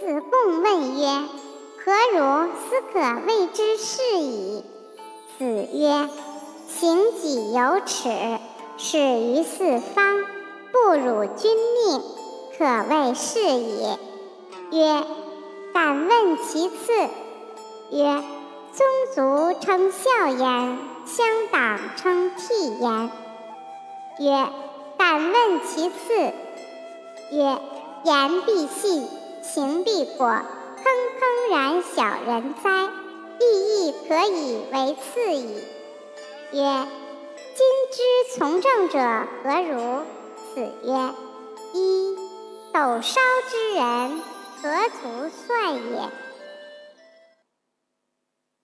子贡问曰：“何如斯可谓之是矣？”子曰：“行己有耻，始于四方，不辱君命，可谓是也。”曰：“敢问其次。”曰：“宗族称孝焉，乡党称悌焉。”曰：“敢问其次。”曰：“言必信，行必果，坑坑然小人哉！亦亦可以为次矣。”曰：“今之从政者何如？”子曰：“一斗烧之人，何足算也？”